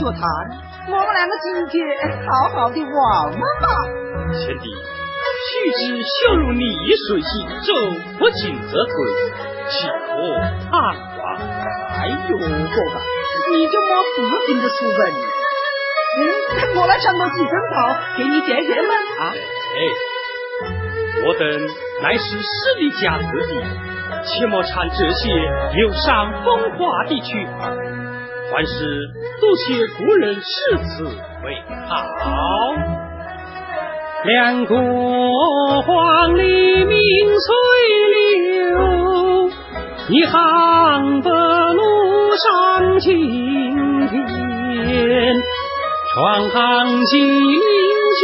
哥哥，先生不在学堂，我们两个今天好好的玩玩吧。贤弟，须知修如逆水行舟，不进则退，岂可贪玩？哎呦，哥哥，你就莫不停的出文。嗯，我来上个几根草，给你解解闷啊。哎，我等乃是实力家子弟。切莫掺这些有伤风化的曲儿，还是多谢古人诗词为好。两国黄鹂鸣翠柳，一行白鹭上青天。窗含西岭千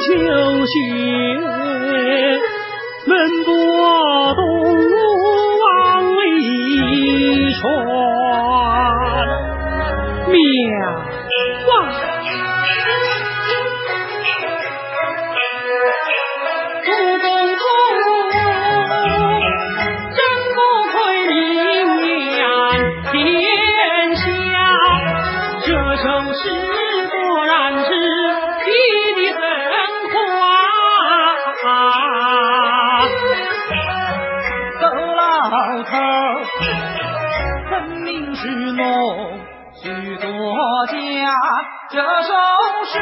秋雪，门泊东吴。万里船妙啊，主公公，真不愧名扬天下，这首诗果然是笔的真夸，周老头。名是侬，许多家，这首诗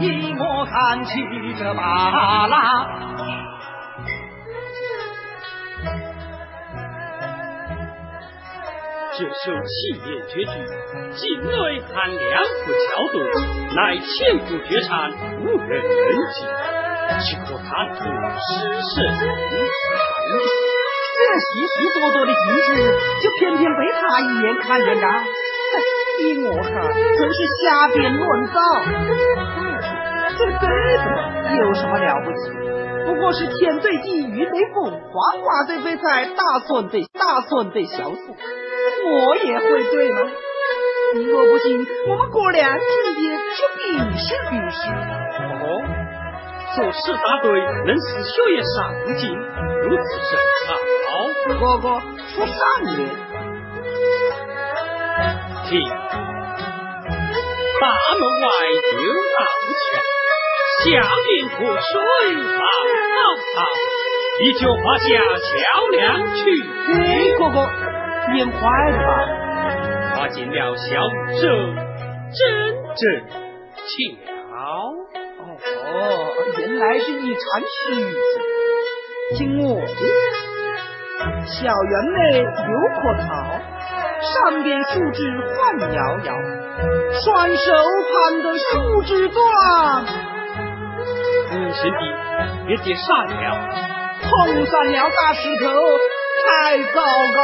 依我看起这罢了。这首七言绝句，境内含两副桥对，乃千古绝唱，无人能及，岂可谈吐诗神？这许许多多的金子，就偏偏被他一眼看见了。依我看，真是瞎编乱造。这对子有什么了不起？不过是天对地，雨对风，花花对飞菜，大蒜对大蒜对小薯。我也会对吗？你若不信，我们哥俩今天就比试比试。哦，做事答对，能使学业上进，如此甚好。哥哥说上联，听，大门外有道桥，下面河水滔滔，一脚画下桥梁去。哥哥，念快了吧？画进了小舟，真正巧。哦，原来是一场曲子，听我的。小园内有棵桃，上边树枝晃摇摇，双手攀的树枝断。嗯，兄弟，别跌傻了，碰上了大石头，太糟糕。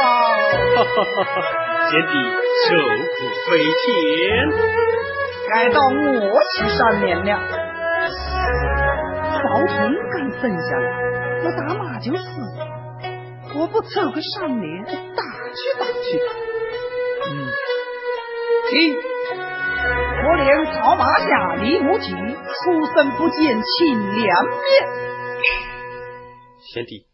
哈哈哈哈兄弟，受苦非浅，该到我去上面了。宝通敢分下来，要打马就死了。我不凑个上联，打去打去。嗯，听，我连草马下李木齐，出生不见亲两面。贤弟，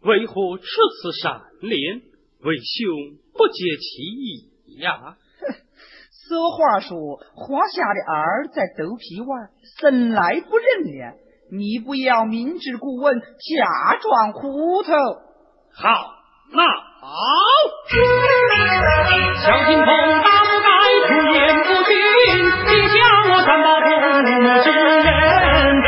为何出此善联？为兄不解其意呀。俗话说，华夏的儿在肚皮外，生来不认脸。你不要明知故问，假装糊涂。好，那好。小金童大不该出言不逊，你叫我三宝不之人。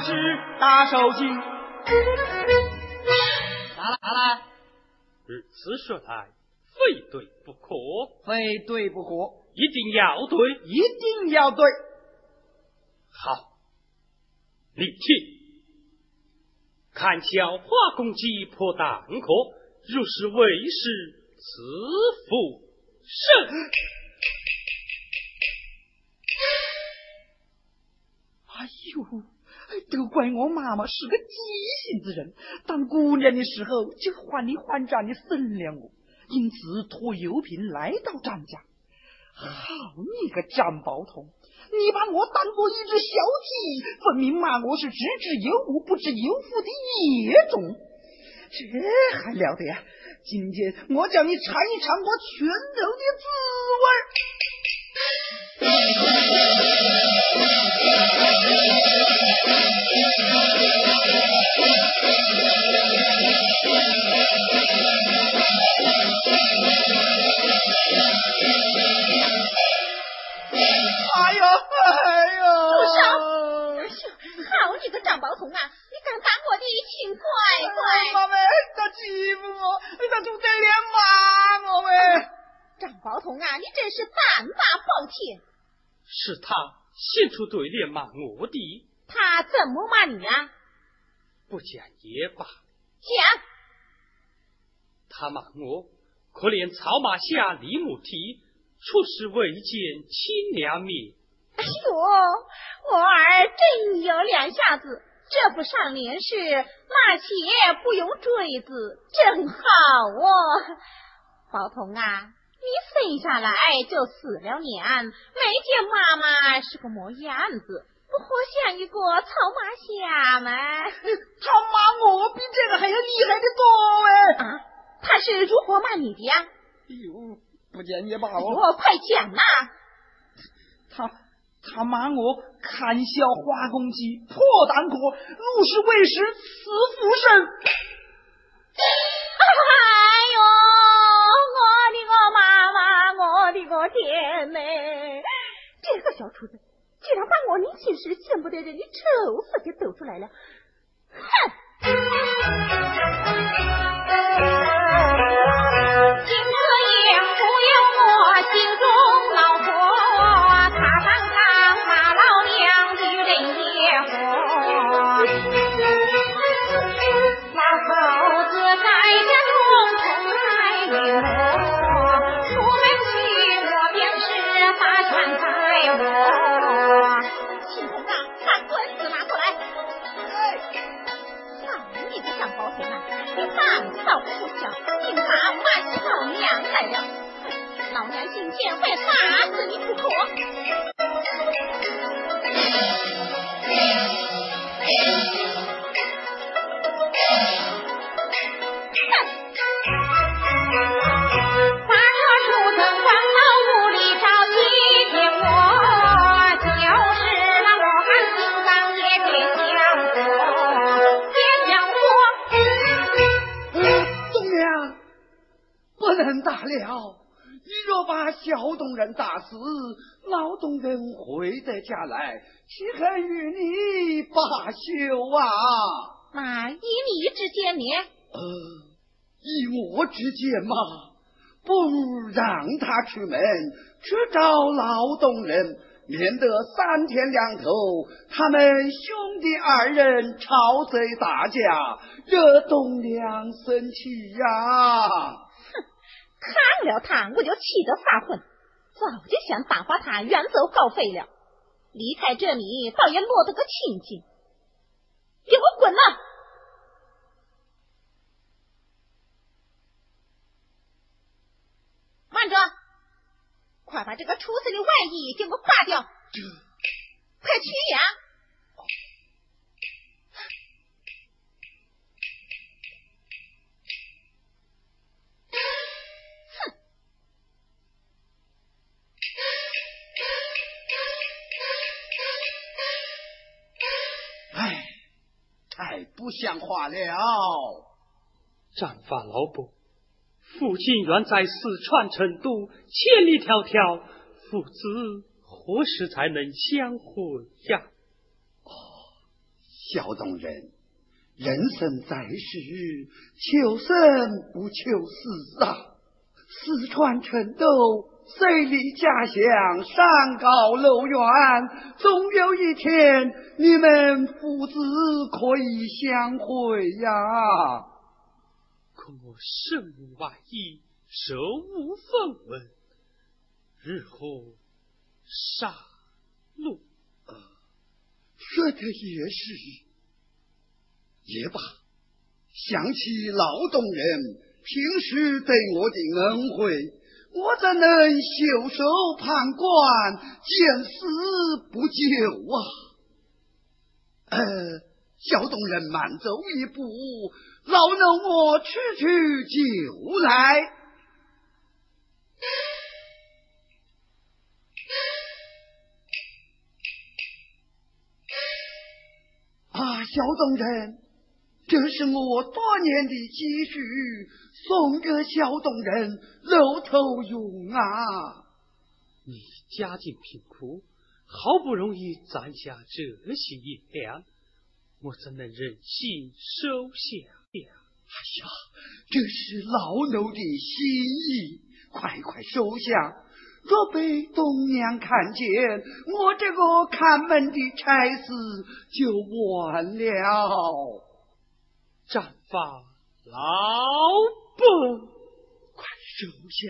那解释大手巾。好了好了，如此说来，非对不可，非对不可，一定要对，一定要对。好，你去。看小花公鸡破蛋壳，如是为师赐福神。哎呦，都怪我妈妈是个急性子人，当姑娘的时候就还你还账的生了我，因此托油瓶来到张家。好你个张宝通，你把我当做一只小鸡，分明骂我是知有物不知有福的野种，这还了得呀！今天我叫你尝一尝我拳头的滋味哎呦哎呦！住手！好你个张宝通啊！你敢打我的亲乖乖！妈喂，他欺负我，他就得脸骂我喂！张宝通啊，你真是胆大包天！是他先出对联骂我的，他怎么骂你啊？不讲也罢。讲，他骂我可怜草马下李母蹄，出师未见亲娘面。哎呦，我儿真有两下子，这不上联是骂且不用锥子，真好哦。宝童啊，你生下来就死了娘，没见妈妈是个模样子，不活像一个草马虾吗？他骂我比这个还要厉害的多哎！啊，他是如何骂你的呀？哎呦，不见也罢哦。我快讲呐！他他骂我看笑花公鸡破胆壳，入室为师死福神。我天呐！这个小厨子竟然把我年轻时见不得人的丑事给抖出来了！哼！了。你若把小东人打死，老东人回得家来，岂肯与你罢休啊？那以你之见呢？呃，以我之见嘛，不如让他出门去找老东人，免得三天两头他们兄弟二人吵嘴打架，惹东娘生气呀、看了他，我就气得发昏，早就想打发他远走高飞了。离开这里，倒也落得个清净。给我滚呐！慢着，快把这个厨子的外衣给我扒掉！快去呀！不像话了。战法老伯，父亲远在四川成都，千里迢迢，父子何时才能相会呀？哦，小东人，人生在世，求生不求死啊！四川成都。水离家乡，山高路远，总有一天你们父子可以相会呀。可我身无外衣，手无分文，日后杀戮。说的也是，也罢，想起劳动人平时对我的恩惠。我怎能袖手旁观，见死不救啊？呃，小东人慢走一步，劳弄我去去就来。啊，小东人，这是我多年的积蓄。送给小东人露头用啊！你家境贫苦，好不容易攒下这些银两，我怎能忍心收下呀？哎呀，这是老奴的心意，快快收下！若被东娘看见，我这个看门的差事就完了。战法老。伯，快收下！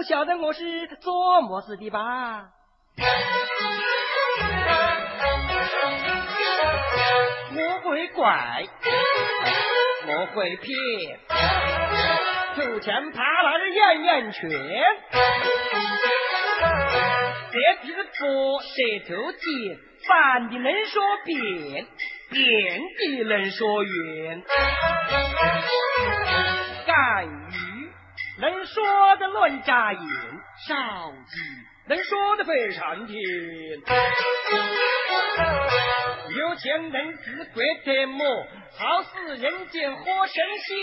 不晓得我是做么事的吧？我会拐，我会骗，头前爬来的演演圈，这只左舌头尖，反的能说变，变的能说圆，干 能说的乱眨眼，少鸡；能说的非常甜，有钱能只国的磨？好似人间活神仙。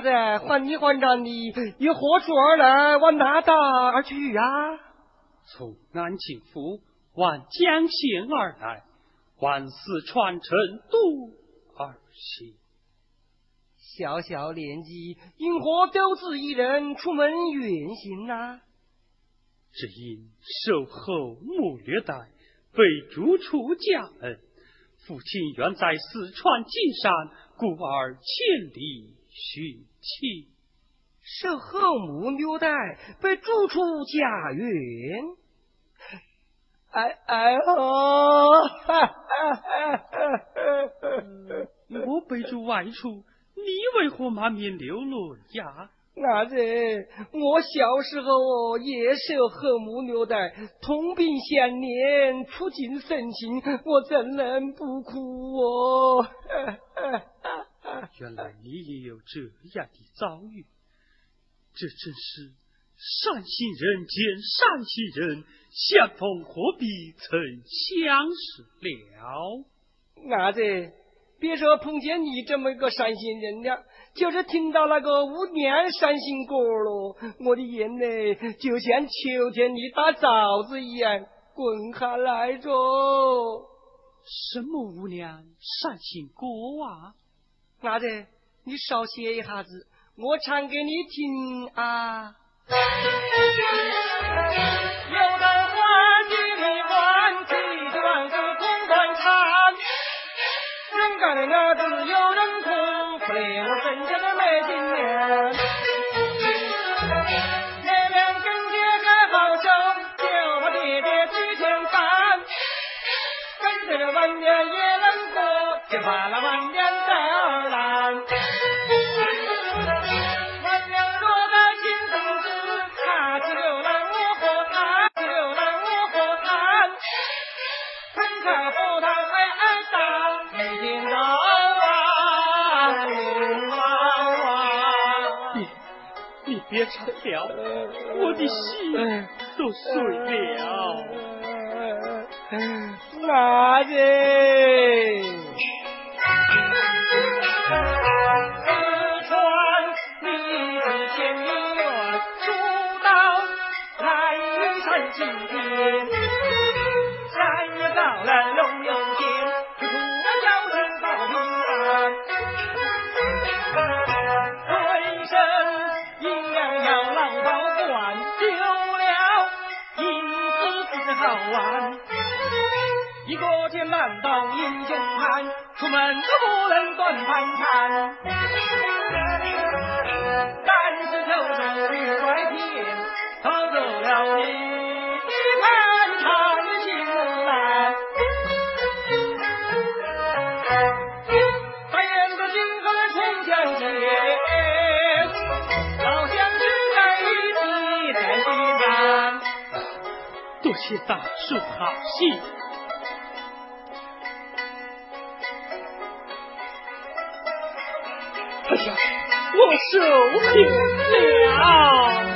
伢子还你还战的，又何处而来？往哪打而去呀？从安庆府往江县而来，往四川成都而行。小小年纪，因何独自一人出门远行呢？只因受后母虐待，被逐出家门。父亲远在四川金山，故而千里。许妻受后母虐待，被逐出家园。哎哎哦！我被逐外出，你为何满面流泪呀？伢子，我小时候也受后母虐待，同病相怜，触景生情，我怎能不哭哦？原来你也有这样的遭遇，这真是善心人见善心人，相逢何必曾相识了。伢子，别说碰见你这么一个善心人了，就是听到那个五娘善心歌了，我的眼泪就像秋天里打枣子一样滚下来着。什么五娘善心歌啊？伢子，你少歇一下子，我唱给你听啊。有的花季里欢喜，万事空断肠。人家的伢子有人哭，可怜我分家别唱了，我的心都碎了。哪里？一个剑难倒英雄汉，出门都不能断盘缠。这大树好戏。哎呀，我受不了！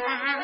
queda.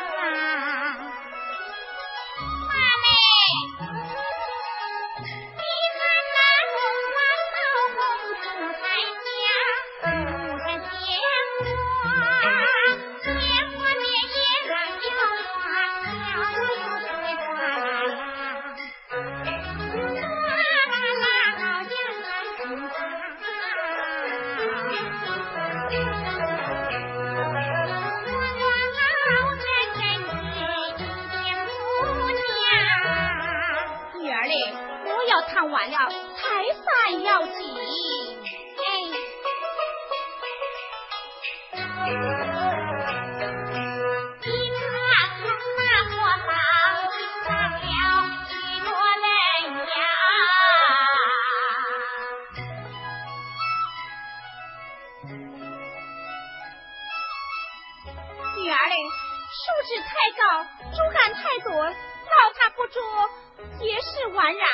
是完然。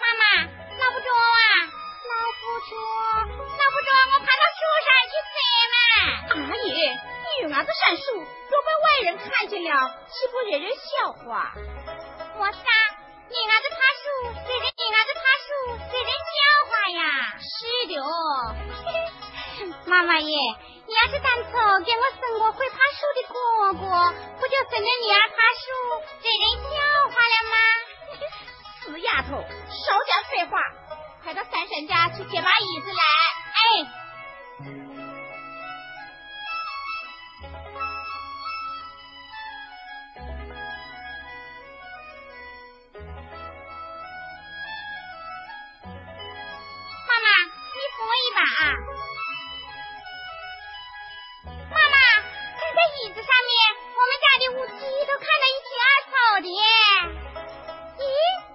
妈妈捞不着啊。捞不着捞不着我爬到树上去摘嘛。姨，你女娃子上树若被外人看见了岂不惹人笑话？我傻你拿子爬树惹人你拿子爬树惹人笑话呀。是的哦 妈妈耶你要是当初给我生个会爬树的哥哥不就省得你儿爬树惹人笑话了吗？死丫头少点废话快到三婶家去借把椅子来哎。妈妈你扶我一把啊。妈妈站在椅子上面我们家的乌鸡都看得一清二楚的咦？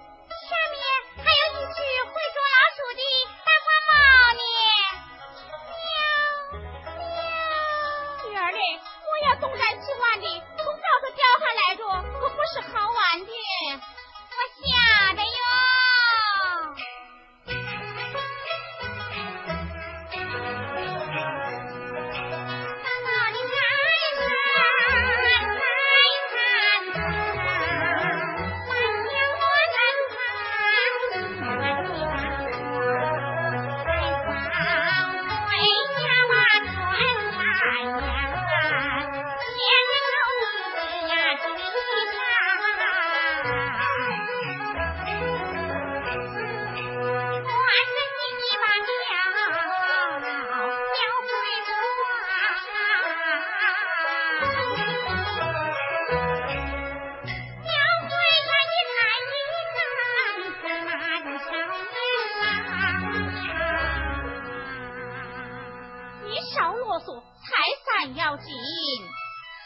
要紧。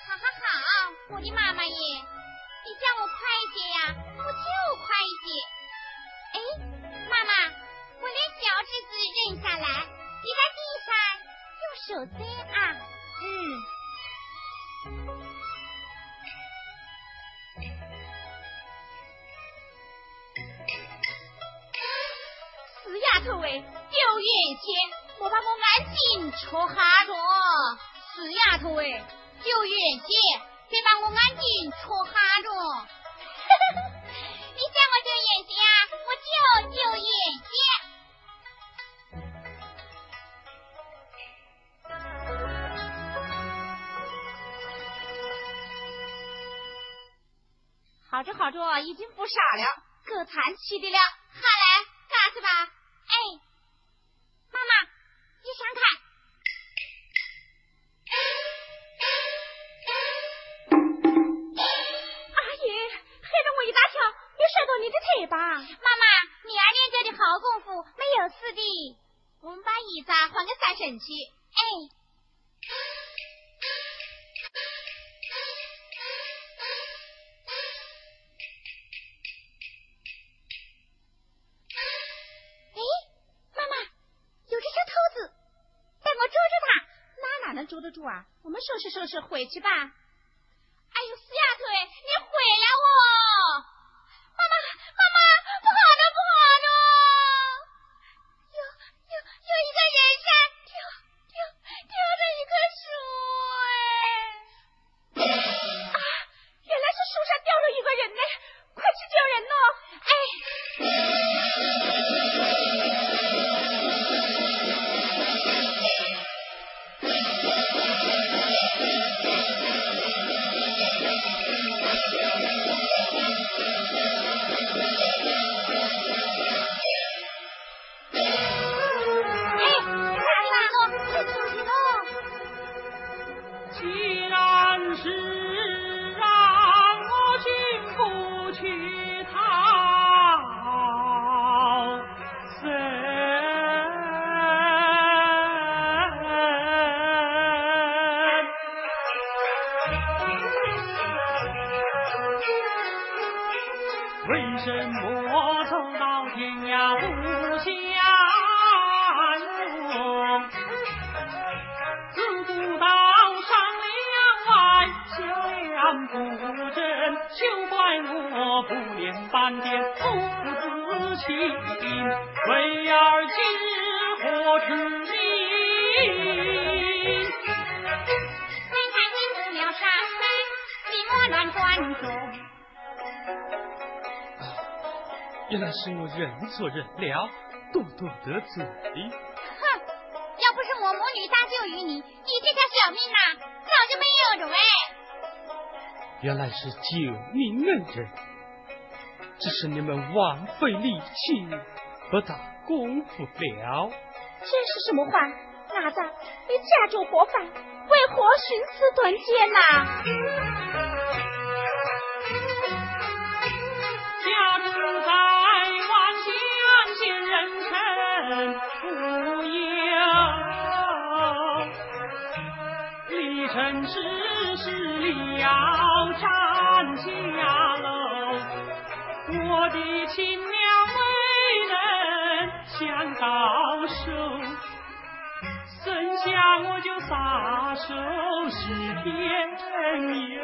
好好好，我的妈妈耶，你叫我快一些呀，我就快一些。哎，妈妈，我连小指子认下来，你在地上用手摘啊。嗯。死丫头喂，有眼线。我把我安静戳哈着，死丫头哎，有远见，别把我安静戳哈着。你叫我有眼睛啊，我就有眼睛。好着好着，已经不傻了，可残气的了。好来，干是吧。哎。到你的腿吧。妈妈，你儿练这的好功夫，没有事的。我们把椅子还给三婶去。哎。妈妈，有只小兔子，让我捉住它，那哪能捉得住啊！我们收拾收拾回去吧。是我认错人了，多多得罪。哼，要不是我母女搭救于你，你这条小命呐，早就没有了喂。原来是救命恩人，只是你们枉费力气，不打功夫了。这是什么话？哪吒，你家住何犯？为何寻死断剑呐？正站下楼，我的亲娘未能相高手，生下我就撒手是天佑，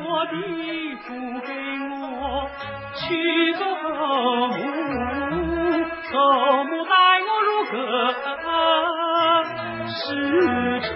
我的父给我娶个后母，后母待我如何。是仇，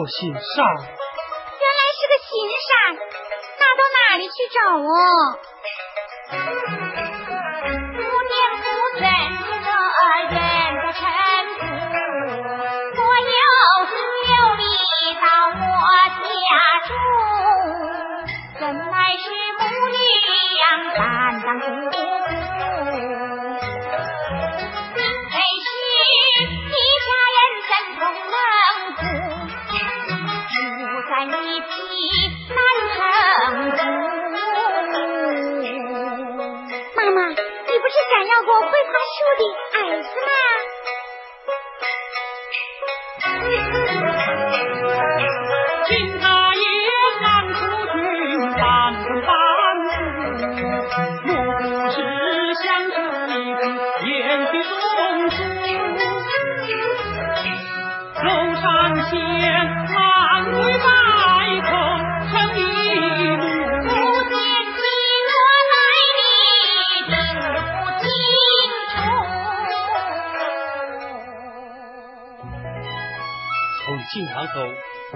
是过行善。原来是个行善，那到哪里去找哦？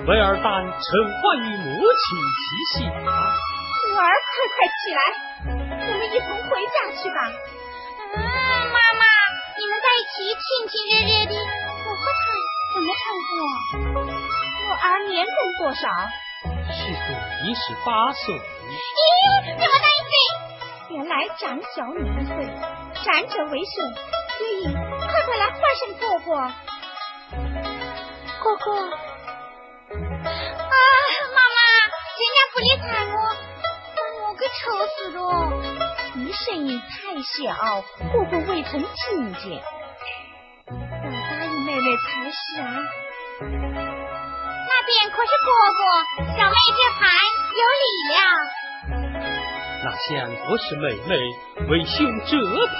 为尔丹臣唤于母亲七夕啊！五儿，快快起来，我们一同回家去吧。嗯，妈妈，你们在一起亲亲热热的，我和他怎么称呼？我儿年龄多少？虚岁一十八岁。咦，这么大一岁？原来长小你一岁，长者为顺。月影，快快来哥哥，啊，妈妈，人家。不理睬我，把我给愁死了。你声音太小，姑姑未曾听见。要答应妹妹才是啊。那边可是哥哥，小妹这盘有礼了。那像不是妹妹为兄这盘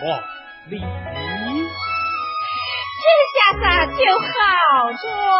还礼，就好做。